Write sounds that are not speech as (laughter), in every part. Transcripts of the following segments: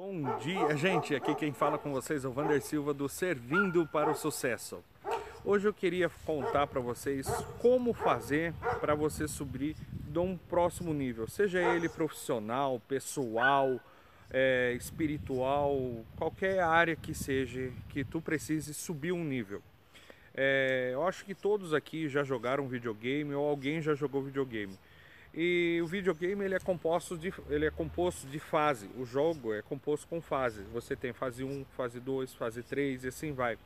Bom dia, gente. Aqui quem fala com vocês é o Vander Silva do Servindo para o Sucesso. Hoje eu queria contar para vocês como fazer para você subir de um próximo nível, seja ele profissional, pessoal, é, espiritual, qualquer área que seja que tu precise subir um nível. É, eu acho que todos aqui já jogaram videogame ou alguém já jogou videogame. E o videogame ele é composto de ele é composto de fase. O jogo é composto com fases. Você tem fase 1, fase 2, fase 3 e assim vai.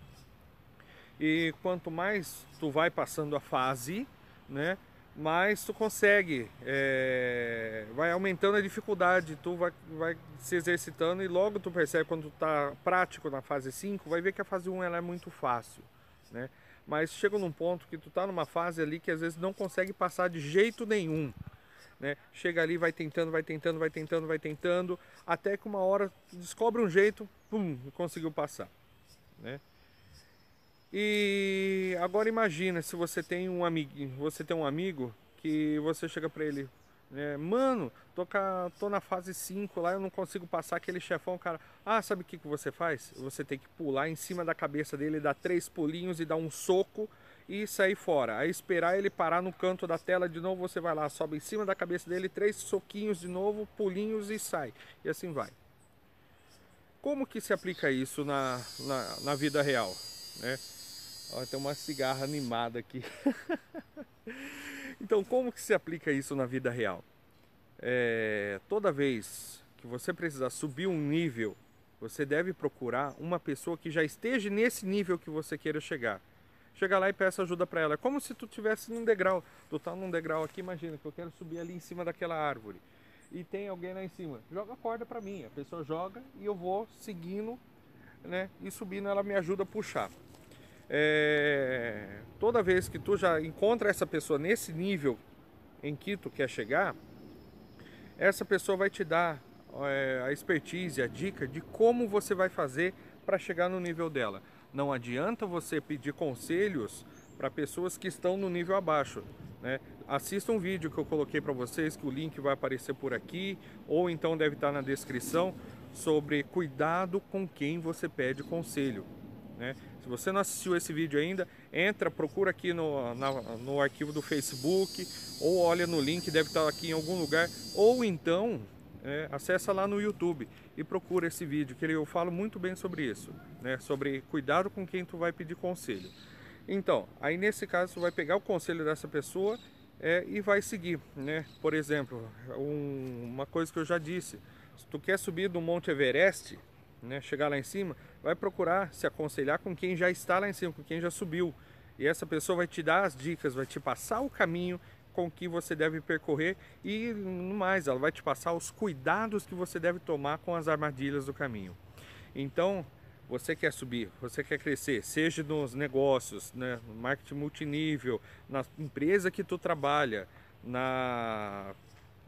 E quanto mais tu vai passando a fase, né, mais tu consegue, é, vai aumentando a dificuldade, tu vai, vai se exercitando e logo tu percebe quando tu tá prático na fase 5, vai ver que a fase 1 ela é muito fácil, né? Mas chega num ponto que tu tá numa fase ali que às vezes não consegue passar de jeito nenhum, né? Chega ali, vai tentando, vai tentando, vai tentando, vai tentando, até que uma hora descobre um jeito, pum, conseguiu passar, né? E agora imagina se você tem um amigo, você tem um amigo que você chega para ele, né, mano, tô, tô, na fase 5 lá, eu não consigo passar aquele chefão, cara. Ah, sabe o que, que você faz? Você tem que pular em cima da cabeça dele, dar três pulinhos e dar um soco e sair fora. Aí esperar ele parar no canto da tela de novo, você vai lá, sobe em cima da cabeça dele, três soquinhos de novo, pulinhos e sai. E assim vai. Como que se aplica isso na, na, na vida real? Né? Ó, tem uma cigarra animada aqui. (laughs) então, como que se aplica isso na vida real? É, toda vez que você precisar subir um nível, você deve procurar uma pessoa que já esteja nesse nível que você queira chegar. Chega lá e peça ajuda para ela. É como se tu tivesse num degrau. Tu tá num degrau aqui, imagina que eu quero subir ali em cima daquela árvore. E tem alguém lá em cima. Joga a corda para mim. A pessoa joga e eu vou seguindo, né? E subindo, ela me ajuda a puxar. É... Toda vez que tu já encontra essa pessoa nesse nível em que tu quer chegar, essa pessoa vai te dar é, a expertise, a dica de como você vai fazer para chegar no nível dela. Não adianta você pedir conselhos para pessoas que estão no nível abaixo. Né? Assista um vídeo que eu coloquei para vocês, que o link vai aparecer por aqui, ou então deve estar na descrição, sobre cuidado com quem você pede conselho. Né? Se você não assistiu esse vídeo ainda, entra, procura aqui no, na, no arquivo do Facebook, ou olha no link, deve estar aqui em algum lugar, ou então é, acessa lá no YouTube e procura esse vídeo, que eu falo muito bem sobre isso, né? Sobre cuidado com quem tu vai pedir conselho. Então, aí nesse caso tu vai pegar o conselho dessa pessoa é, e vai seguir, né? Por exemplo, um, uma coisa que eu já disse, se tu quer subir do Monte Everest, né, chegar lá em cima, vai procurar se aconselhar com quem já está lá em cima, com quem já subiu. E essa pessoa vai te dar as dicas, vai te passar o caminho com que você deve percorrer e mais, ela vai te passar os cuidados que você deve tomar com as armadilhas do caminho. Então, você quer subir, você quer crescer, seja nos negócios, né, no marketing multinível, na empresa que tu trabalha, na,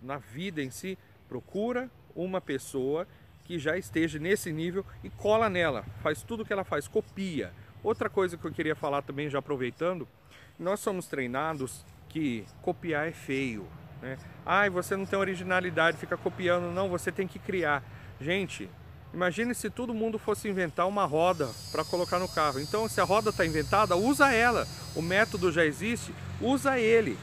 na vida em si, procura uma pessoa que já esteja nesse nível e cola nela, faz tudo que ela faz, copia. Outra coisa que eu queria falar também, já aproveitando, nós somos treinados que copiar é feio. Né? Ai, você não tem originalidade, fica copiando. Não, você tem que criar. Gente, imagine se todo mundo fosse inventar uma roda para colocar no carro. Então, se a roda está inventada, usa ela. O método já existe, usa ele.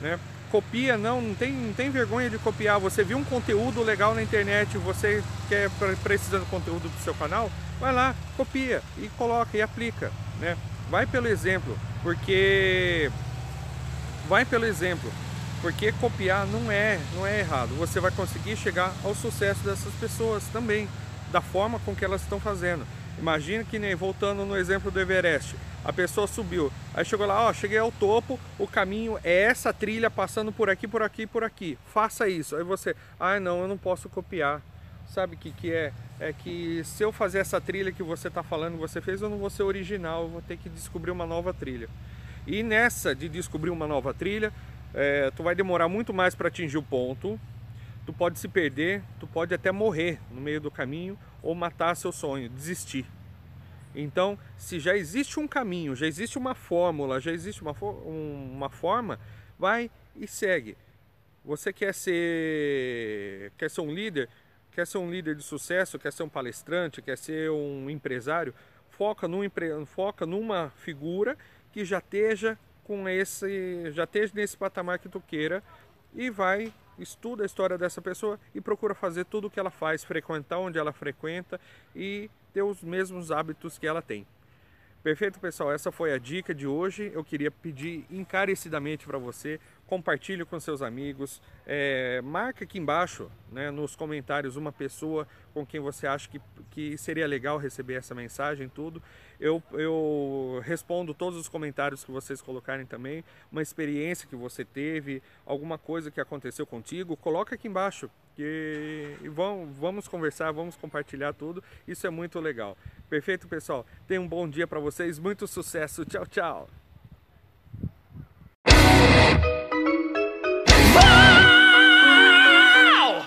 Né? Copia, não, não tem, não tem vergonha de copiar. Você viu um conteúdo legal na internet, você quer precisando de conteúdo do seu canal, vai lá, copia e coloca e aplica. Né? Vai pelo exemplo, porque vai pelo exemplo, porque copiar não é, não é errado. Você vai conseguir chegar ao sucesso dessas pessoas também, da forma com que elas estão fazendo. Imagina que nem voltando no exemplo do Everest, a pessoa subiu, aí chegou lá, ó, cheguei ao topo, o caminho é essa trilha passando por aqui, por aqui, por aqui. Faça isso. Aí você, ah, não, eu não posso copiar. Sabe o que, que é? É que se eu fazer essa trilha que você está falando, você fez, eu não vou ser original, eu vou ter que descobrir uma nova trilha. E nessa de descobrir uma nova trilha, é, tu vai demorar muito mais para atingir o ponto, tu pode se perder, tu pode até morrer no meio do caminho ou matar seu sonho, desistir. Então, se já existe um caminho, já existe uma fórmula, já existe uma, uma forma, vai e segue. Você quer ser, quer ser um líder, quer ser um líder de sucesso, quer ser um palestrante, quer ser um empresário, foca, num, foca numa figura que já esteja com esse, já esteja nesse patamar que tu queira e vai estuda a história dessa pessoa e procura fazer tudo o que ela faz, frequentar onde ela frequenta e ter os mesmos hábitos que ela tem. Perfeito, pessoal? Essa foi a dica de hoje. Eu queria pedir encarecidamente para você, compartilhe com seus amigos, é, marca aqui embaixo, né, nos comentários, uma pessoa com quem você acha que, que seria legal receber essa mensagem, tudo. Eu, eu respondo todos os comentários que vocês colocarem também, uma experiência que você teve, alguma coisa que aconteceu contigo, coloca aqui embaixo que vamos, vamos conversar, vamos compartilhar tudo. Isso é muito legal. Perfeito, pessoal? Tenha um bom dia para vocês, muito sucesso. Tchau, tchau.